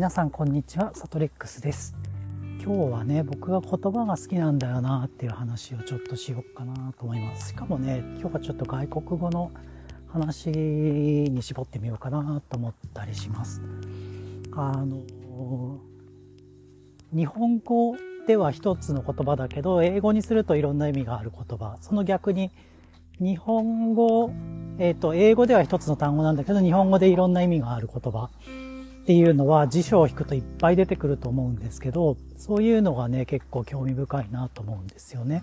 皆さんこんにちは、サトレックスです。今日はね、僕が言葉が好きなんだよなっていう話をちょっとしようかなと思います。しかもね、今日はちょっと外国語の話に絞ってみようかなと思ったりします。あの、日本語では一つの言葉だけど、英語にするといろんな意味がある言葉。その逆に、日本語、えっ、ー、と、英語では一つの単語なんだけど、日本語でいろんな意味がある言葉っていうのは辞書を引くといっぱい出てくると思うんですけど、そういうのがね、結構興味深いなと思うんですよね。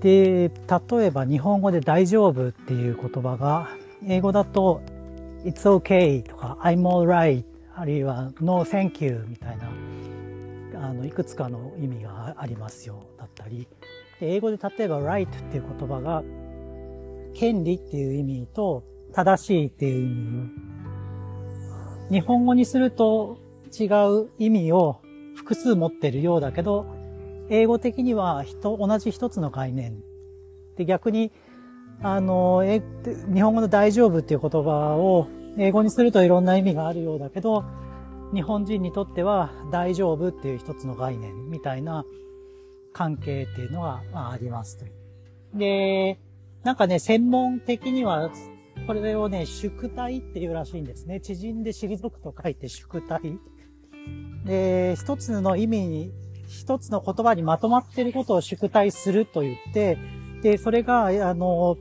で、例えば日本語で大丈夫っていう言葉が、英語だと It's okay とか I'm alright あるいは No thank you みたいな、あの、いくつかの意味がありますよだったり、で英語で例えば right っていう言葉が権利っていう意味と正しいっていう意味日本語にすると違う意味を複数持ってるようだけど、英語的には人、同じ一つの概念。で、逆に、あの、え、日本語の大丈夫っていう言葉を英語にするといろんな意味があるようだけど、日本人にとっては大丈夫っていう一つの概念みたいな関係っていうのが、ありますと。で、なんかね、専門的にはこれをね、宿題っていうらしいんですね。縮んで退くと書いて宿題。で、一つの意味に、一つの言葉にまとまっていることを宿題すると言って、で、それが、あの、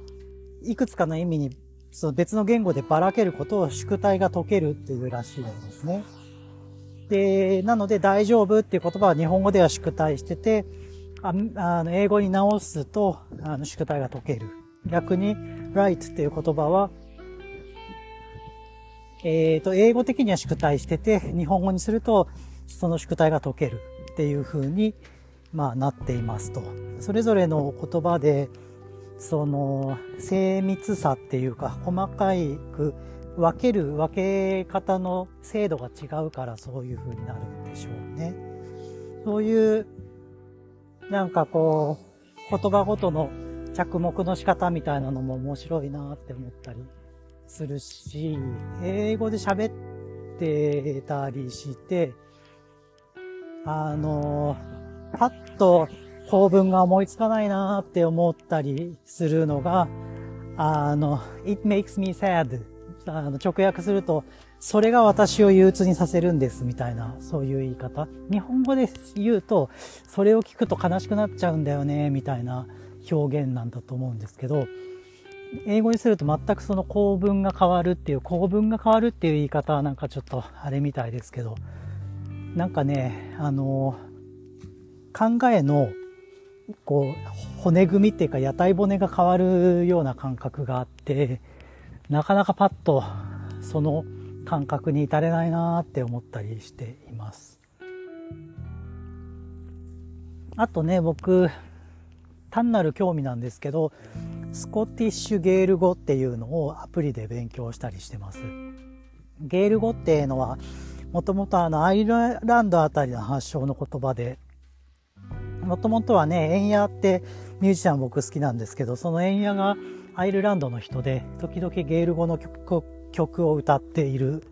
いくつかの意味に、その別の言語でばらけることを宿題が解けるっていうらしいんですね。で、なので大丈夫っていう言葉は日本語では宿題してて、ああの英語に直すとあの宿題が解ける。逆に right っていう言葉は、えっ、ー、と、英語的には宿題してて、日本語にすると、その宿題が解けるっていう風に、まあ、なっていますと。それぞれの言葉で、その、精密さっていうか、細かいく分ける分け方の精度が違うからそういう風になるんでしょうね。そういう、なんかこう、言葉ごとの着目の仕方みたいなのも面白いなって思ったりするし、英語で喋ってたりして、あの、パッと構文が思いつかないなって思ったりするのが、あの、it makes me sad あの直訳すると、それが私を憂鬱にさせるんですみたいな、そういう言い方。日本語で言うと、それを聞くと悲しくなっちゃうんだよね、みたいな表現なんだと思うんですけど、英語にすると全くその構文が変わるっていう、構文が変わるっていう言い方はなんかちょっとあれみたいですけど、なんかね、あの、考えの、こう、骨組みっていうか屋台骨が変わるような感覚があって、なかなかパッとその感覚に至れないなって思ったりしています。あとね、僕、単なる興味なんですけど、スコティッシュゲール語っていうのをアプリで勉強したりしてます。ゲール語っていうのは、もともとあのアイルランドあたりの発祥の言葉で、もともとはね、エンヤってミュージシャン僕好きなんですけど、そのエンヤがアイルランドの人で、時々ゲール語の曲曲を歌っているっ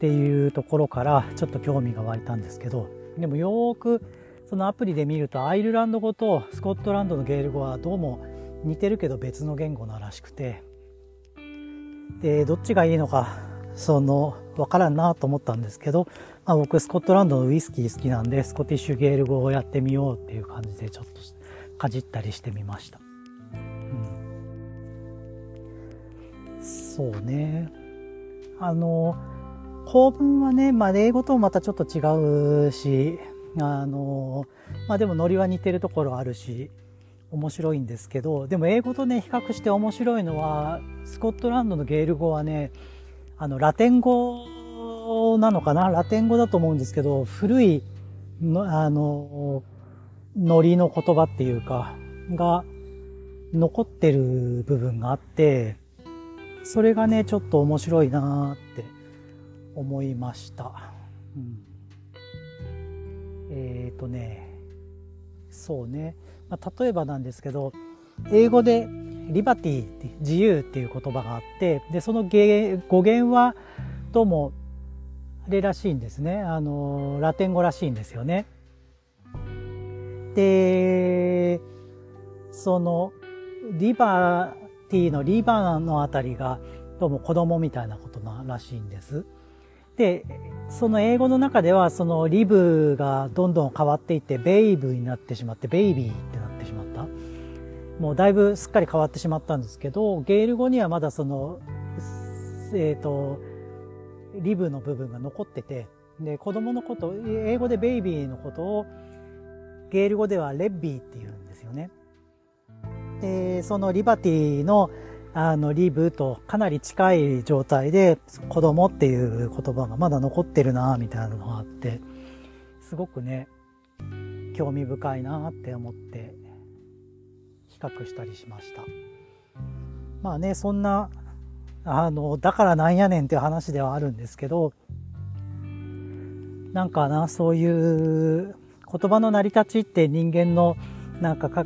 ていうところからちょっと興味が湧いたんですけど、でもよーくそのアプリで見るとアイルランド語とスコットランドのゲール語はどうも似てるけど別の言語ならしくて。でどっちがいいのかそのわからんなと思ったんですけど、まあ、僕スコットランドのウイスキー好きなんでスコティッシュゲール語をやってみようっていう感じでちょっとかじったりしてみました、うん、そうね。あの構文はね、まあ、英語ともまたちょっと違うしあのまあでもノリは似てるところあるし面白いんですけどでも英語とね比較して面白いのはスコットランドのゲール語はねあのラテン語なのかな？ラテン語だと思うんですけど古いのあのノリの言葉っていうかが残ってる部分があってそれがねちょっと面白いなって思いました。うんえっ、ー、とね、そうね、まあ、例えばなんですけど、英語でリバティって自由っていう言葉があって、で、その語源はどうも、あれらしいんですね。あの、ラテン語らしいんですよね。で、その、リバティのリバーのあたりが、どうも子供みたいなことならしいんです。で、その英語の中では、そのリブがどんどん変わっていって、ベイブになってしまって、ベイビーってなってしまった。もうだいぶすっかり変わってしまったんですけど、ゲール語にはまだその、えっ、ー、と、リブの部分が残ってて、で、子供のこと、英語でベイビーのことを、ゲール語ではレッビーって言うんですよね。で、そのリバティの、あの、リブとかなり近い状態で、子供っていう言葉がまだ残ってるな、みたいなのがあって、すごくね、興味深いなって思って、比較したりしました。まあね、そんなあの、だからなんやねんっていう話ではあるんですけど、なんかな、そういう言葉の成り立ちって人間のなんか考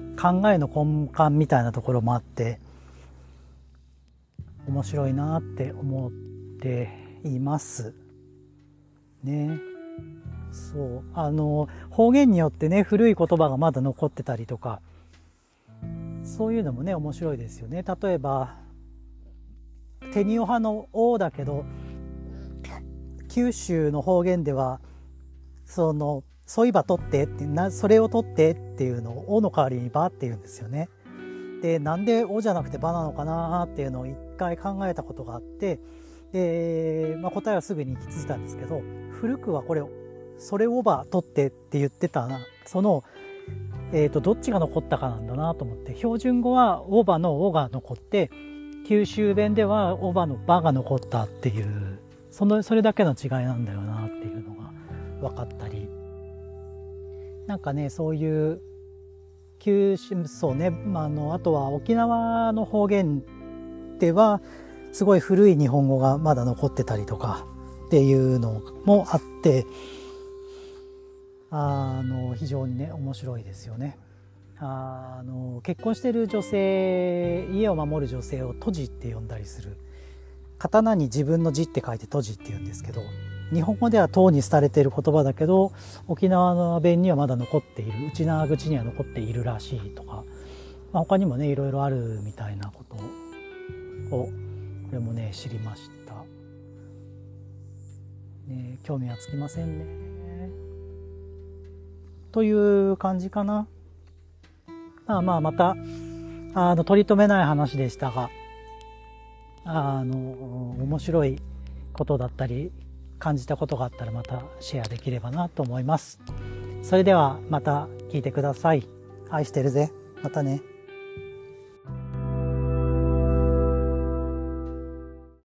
えの根幹みたいなところもあって、面白いなって思っています。ね。そう。あの、方言によってね、古い言葉がまだ残ってたりとか、そういうのもね、面白いですよね。例えば、テニオ派の「王」だけど九州の方言ではその「そういえば取って」ってなそれを取ってっていうのを「お」の代わりに「ば」って言うんですよね。でなんで「お」じゃなくて「ば」なのかなっていうのを一回考えたことがあってで、まあ、答えはすぐに行き着いたんですけど古くはこれ「それをば取って」って言ってたそのえーと、どっちが残ったかなんだなと思って標準語は「オーバー」の「お」が残って九州弁ではオバのバが残ったっていう、その、それだけの違いなんだよなっていうのが分かったり。なんかね、そういう、九州、そうね、まあ、の、あとは沖縄の方言では、すごい古い日本語がまだ残ってたりとかっていうのもあって、あの、非常にね、面白いですよね。あの結婚してる女性家を守る女性を「閉じ」って呼んだりする刀に自分の字って書いて「閉じ」って言うんですけど日本語では唐に廃れている言葉だけど沖縄の弁にはまだ残っている内縄口には残っているらしいとか、まあ、他にもねいろいろあるみたいなことをこれもね知りました。ね、興味はつきませんね。という感じかな。まあまあまた、あの、取り留めない話でしたが、あの、面白いことだったり、感じたことがあったらまたシェアできればなと思います。それではまた聞いてください。愛してるぜ。またね。